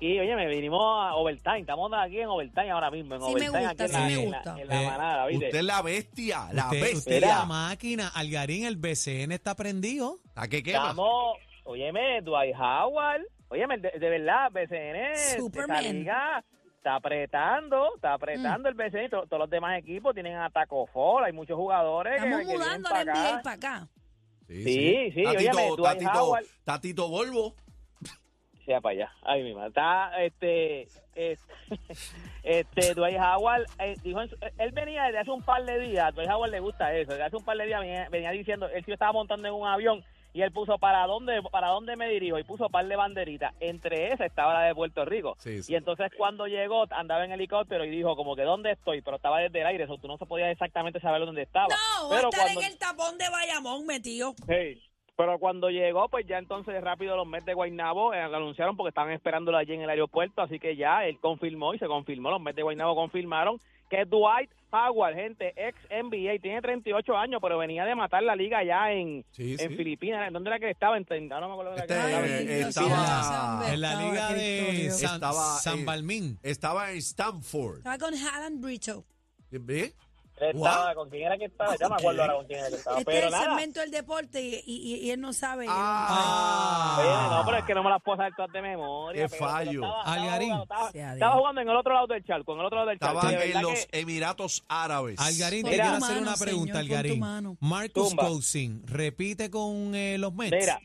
aquí, oye, me vinimos a overtime. Estamos aquí en overtime ahora mismo. En Sí me overtime gusta, aquí sí en, la- me en la- gusta. en la Eh, manada, ¿viste? Usted es la bestia, la usted, bestia. usted es la máquina. Algarín, el BCN está prendido. ¿A qué quema? Estamos, óyeme, Dwight Howard, óyeme, de, de verdad, BCN, Superman. liga está apretando, está apretando Mm. el BCN, to- todos los demás equipos tienen a Taco Fall, hay muchos jugadores que, Estamos que vienen mudando para la NBA acá. para acá. Sí, sí, Tatito, óyeme, Dwight Tatito, Howard. Tatito Volvo. Sea para allá. Ay, mi madre. Está, este, este, este, Dwight Howard, eh, dijo él venía desde hace un par de días, Dwight Howard le gusta eso, desde hace un par de días venía, venía diciendo, él sí estaba montando en un avión y él puso para dónde, para dónde me dirijo y puso par de banderitas. Entre esas estaba la de Puerto Rico. Sí, sí. Y entonces cuando llegó, andaba en helicóptero y dijo como que dónde estoy, pero estaba desde el aire, eso tú no se podía exactamente saber dónde estaba. No, va a pero estar cuando, en el tapón de Bayamón metido. Sí. Pero cuando llegó, pues ya entonces rápido los Mets de Guaynabo eh, lo anunciaron porque estaban esperándolo allí en el aeropuerto, así que ya él confirmó y se confirmó, los Mets de Guaynabo confirmaron que Dwight Howard, gente, ex NBA, tiene 38 años, pero venía de matar la liga allá en, Sí, en sí. Filipinas. ¿En dónde era que estaba? En, no me acuerdo de Este, la que estaba. eh, estaba- En la estaba liga de San, Estaba, San eh, Balmín. Estaba en Stanford. Estaba con Alan Brito. Él estaba? ¿Con quién era que estaba? Ya me acuerdo ahora con quién era que estaba. Este es Pero el nada. segmento del deporte y, y- y él no sabe. Ah. Oye, no, pero es que no me las puedo saber todas de memoria. Qué fallo. estaba- estaba Algarín. jugando- Estaba, Sea estaba Dios. jugando en el otro lado del charco, en el otro lado del charco. Estaban en los que- Emiratos Árabes. Algarín, te Mira. quiero hacer una pregunta, señor, Algarín. Marcus. Cousin, repite con eh, los Mets. Mira,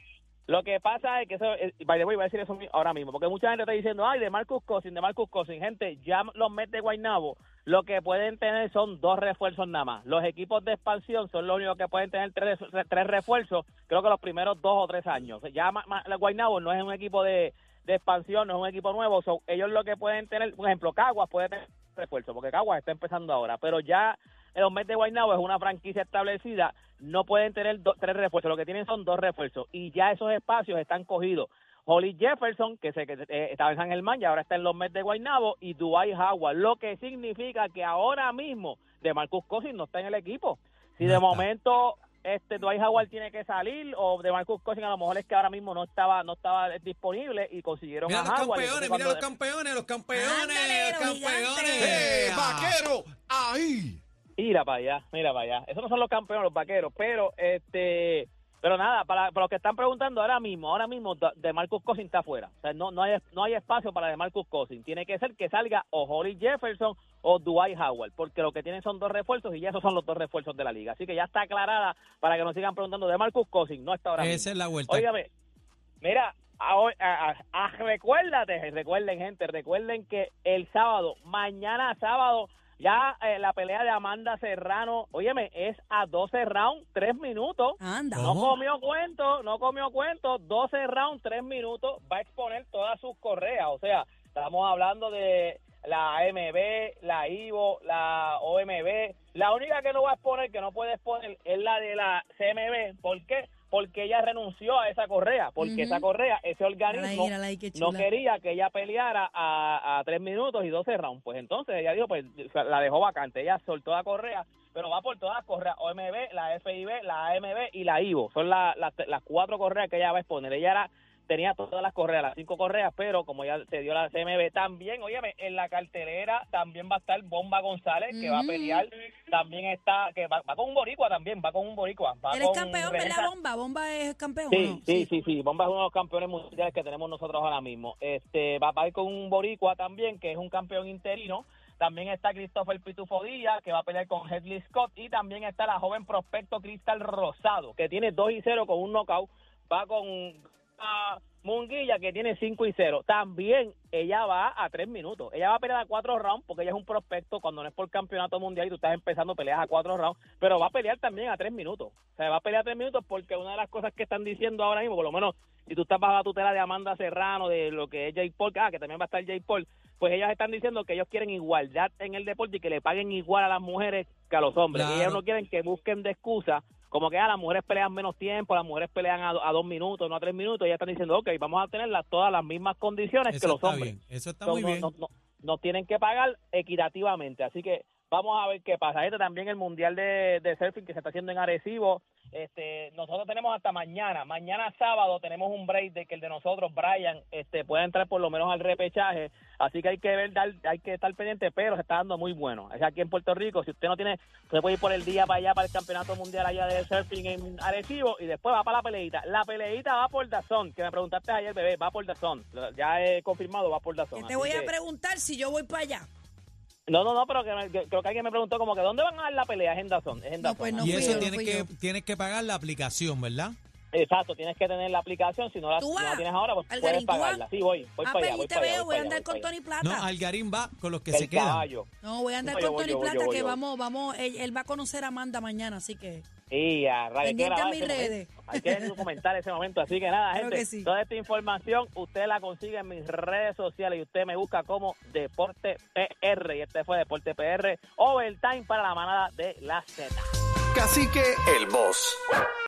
lo que pasa es que eso, eh, by voy a decir eso ahora mismo, porque mucha gente está diciendo, ay, de Marcus Cousins, de Marcus Cousins, gente, ya los Mets de Guaynabo, lo que pueden tener son dos refuerzos nada más. Los equipos de expansión son los únicos que pueden tener tres, tres refuerzos, creo que los primeros dos o tres años. Ya ma- Guaynabo no es un equipo de, de expansión, no es un equipo nuevo, so, ellos lo que pueden tener, por ejemplo, Caguas puede tener refuerzo, porque Caguas está empezando ahora, pero ya los Mets de Guaynabo es una franquicia establecida, no pueden tener do- tres refuerzos, lo que tienen son dos refuerzos y ya esos espacios están cogidos. Holly Jefferson, que, se, que eh, estaba en San Germán y ahora está en los Mets de Guaynabo, y Dwight Howard, lo que significa que ahora mismo de Marcus Cousins no está en el equipo. Si de momento este Dwight Howard tiene que salir o de Marcus Cousins a lo mejor es que ahora mismo no estaba no estaba disponible y consiguieron Mira a los Howard. campeones, mira los campeones, los campeones, Ándale, los los campeones. ¡Eh, vaquero! ¡Ahí! Mira para allá, mira para allá. Esos no son los campeones, los vaqueros, pero este, pero nada, para, para los que están preguntando ahora mismo, ahora mismo de- Marcus Cousins está afuera. O sea, no, no hay no hay espacio para de Marcus Cousins. Tiene que ser que salga o Holly Jefferson o Dwight Howard, porque lo que tienen son dos refuerzos y ya esos son los dos refuerzos de la liga. Así que ya está aclarada para que nos sigan preguntando de Marcus Cousins, no está ahora Esa mismo. es la vuelta. Óigame, mira, a- a- a- recuérdate, recuerden gente, recuerden que el sábado, mañana sábado, ya eh, la pelea de Amanda Serrano, óyeme, es a 12 rounds, 3 minutos. Anda. No comió cuento, no comió cuento, 12 rounds, 3 minutos, va a exponer todas sus correas, o sea, estamos hablando de la AMB, la IVO, la OMB, la única que no va a exponer, que no puede exponer, es la de la CMB, ¿por qué? Porque ella renunció a esa correa, porque esa correa, ese organismo, no quería que ella peleara a, a 3 minutos y 12 rounds, pues entonces ella dijo, pues la dejó vacante, ella soltó la correa, pero va por todas las correas, OMB, la FIB, la AMB y la IVO. Son la- las- las cuatro correas que ella va a exponer. Ella era, tenía todas las correas, las cinco correas, pero como ya se dio la CMB, también, óyeme, en la cartelera también va a estar Bomba González, que va a pelear, también está, que va, va con un boricua también, va con un boricua. Va con campeón, ¿verdad, Sa- Bomba? ¿Bomba es campeón Sí, no? sí, sí, sí. Bomba es uno de los campeones mundiales que tenemos nosotros ahora mismo. Este va, va a ir con un boricua también, que es un campeón interino. También está Christopher Pitufo Díaz, que va a pelear con Hedley Scott. Y también está la joven prospecto Cristal Rosado, que tiene 2 y 0 con un knockout. Va con ah, Munguilla, que tiene 5 y 0. También ella va a 3 minutos. Ella va a pelear a 4 rounds, porque ella es un prospecto cuando no es por campeonato mundial y tú estás empezando peleas a 4 rounds. Pero va a pelear también a 3 minutos. O sea, va a pelear a 3 minutos porque una de las cosas que están diciendo ahora mismo, por lo menos si tú estás bajo la tutela de Amanda Serrano, de lo que es Jake Paul, ah, que también va a estar Jake Paul, pues ellas están diciendo que ellos quieren igualdad en el deporte y que le paguen igual a las mujeres que a los hombres. Y ellas no quieren que busquen de excusa, como que ah, las mujeres pelean menos tiempo, las mujeres pelean a, do- a dos minutos, no a tres minutos. Ellas están diciendo, ok, vamos a tener las- todas las mismas condiciones que los hombres. bien. Eso está muy no- bien. no- no- nos tienen que pagar equitativamente. Así que vamos a ver qué pasa. Este también el Mundial de, de Surfing que se está haciendo en Arecibo. Este, nosotros tenemos hasta mañana. Mañana sábado tenemos un break de que el de nosotros, Brian, este, puede entrar por lo menos al repechaje. Así que hay que ver, dar- hay que estar pendiente, pero se está dando muy bueno. Es aquí en Puerto Rico. Si usted no tiene, usted puede ir por el día para allá, para el campeonato mundial allá de surfing en Arecibo y después va para la peleita. La peleita va por Dazón, que me preguntaste ayer, bebé, va por Dazón. Ya he confirmado, va por Dazón. Te voy a que- preguntar si yo voy para allá. No, no, no, pero que creo que alguien me preguntó como que ¿dónde van a dar la pelea? Es en Dazón. Es en No, Dazón. pues no y eso yo, tienes que, tienes que pagar la aplicación, ¿verdad? Exacto, tienes que tener la aplicación. Si no la, ¿Tú si no tienes ahora, pues Algarín, puedes pagarla. Sí, voy. Voy ah, para allá. Voy te para allá, veo, voy a andar con Tony No, Plata. Algarín va con los que se El quedan. caballo. No, voy a andar con voy, Tony Plata, voy, que yo. vamos, vamos, él, él va a conocer a Amanda mañana, así que Y a que Pendiente a mis ese momento. redes. Hay que documentar ese momento. Así que nada, gente, que sí. toda esta información usted la consigue en mis redes sociales y usted me busca como Deporte PR. Y este fue Deporte PR Overtime para la manada de la Z. Cacique, el boss.